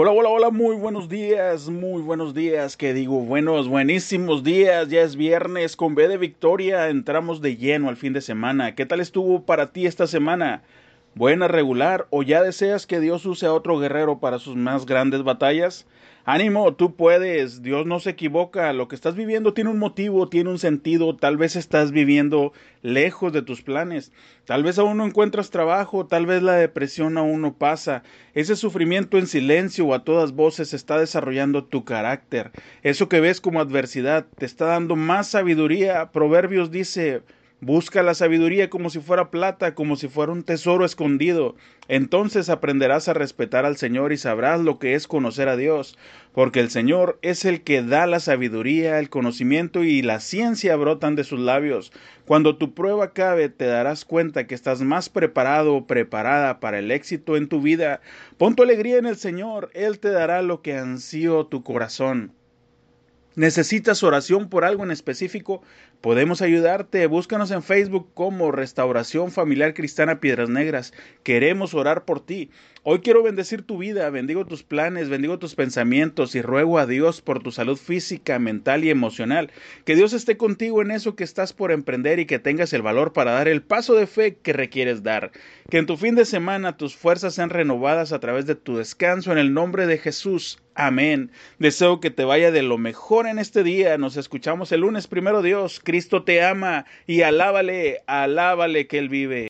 Hola, hola, hola, muy buenos días, muy buenos días, que digo, buenos, buenísimos días, ya es viernes, con B de Victoria, entramos de lleno al fin de semana. ¿Qué tal estuvo para ti esta semana? ¿Buena, regular o ya deseas que Dios use a otro guerrero para sus más grandes batallas? Ánimo, tú puedes, Dios no se equivoca, lo que estás viviendo tiene un motivo, tiene un sentido, tal vez estás viviendo lejos de tus planes, tal vez aún no encuentras trabajo, tal vez la depresión aún no pasa, ese sufrimiento en silencio o a todas voces está desarrollando tu carácter, eso que ves como adversidad te está dando más sabiduría, Proverbios dice, Busca la sabiduría como si fuera plata, como si fuera un tesoro escondido. Entonces aprenderás a respetar al Señor y sabrás lo que es conocer a Dios, porque el Señor es el que da la sabiduría, el conocimiento y la ciencia brotan de sus labios. Cuando tu prueba cabe, te darás cuenta que estás más preparado o preparada para el éxito en tu vida. Pon tu alegría en el Señor, Él te dará lo que ansío tu corazón. ¿Necesitas oración por algo en específico? Podemos ayudarte. Búscanos en Facebook como Restauración Familiar Cristiana Piedras Negras. Queremos orar por ti. Hoy quiero bendecir tu vida, bendigo tus planes, bendigo tus pensamientos y ruego a Dios por tu salud física, mental y emocional. Que Dios esté contigo en eso que estás por emprender y que tengas el valor para dar el paso de fe que requieres dar. Que en tu fin de semana tus fuerzas sean renovadas a través de tu descanso en el nombre de Jesús. Amén. Deseo que te vaya de lo mejor en este día. Nos escuchamos el lunes primero Dios. Cristo te ama y alábale, alábale que Él vive.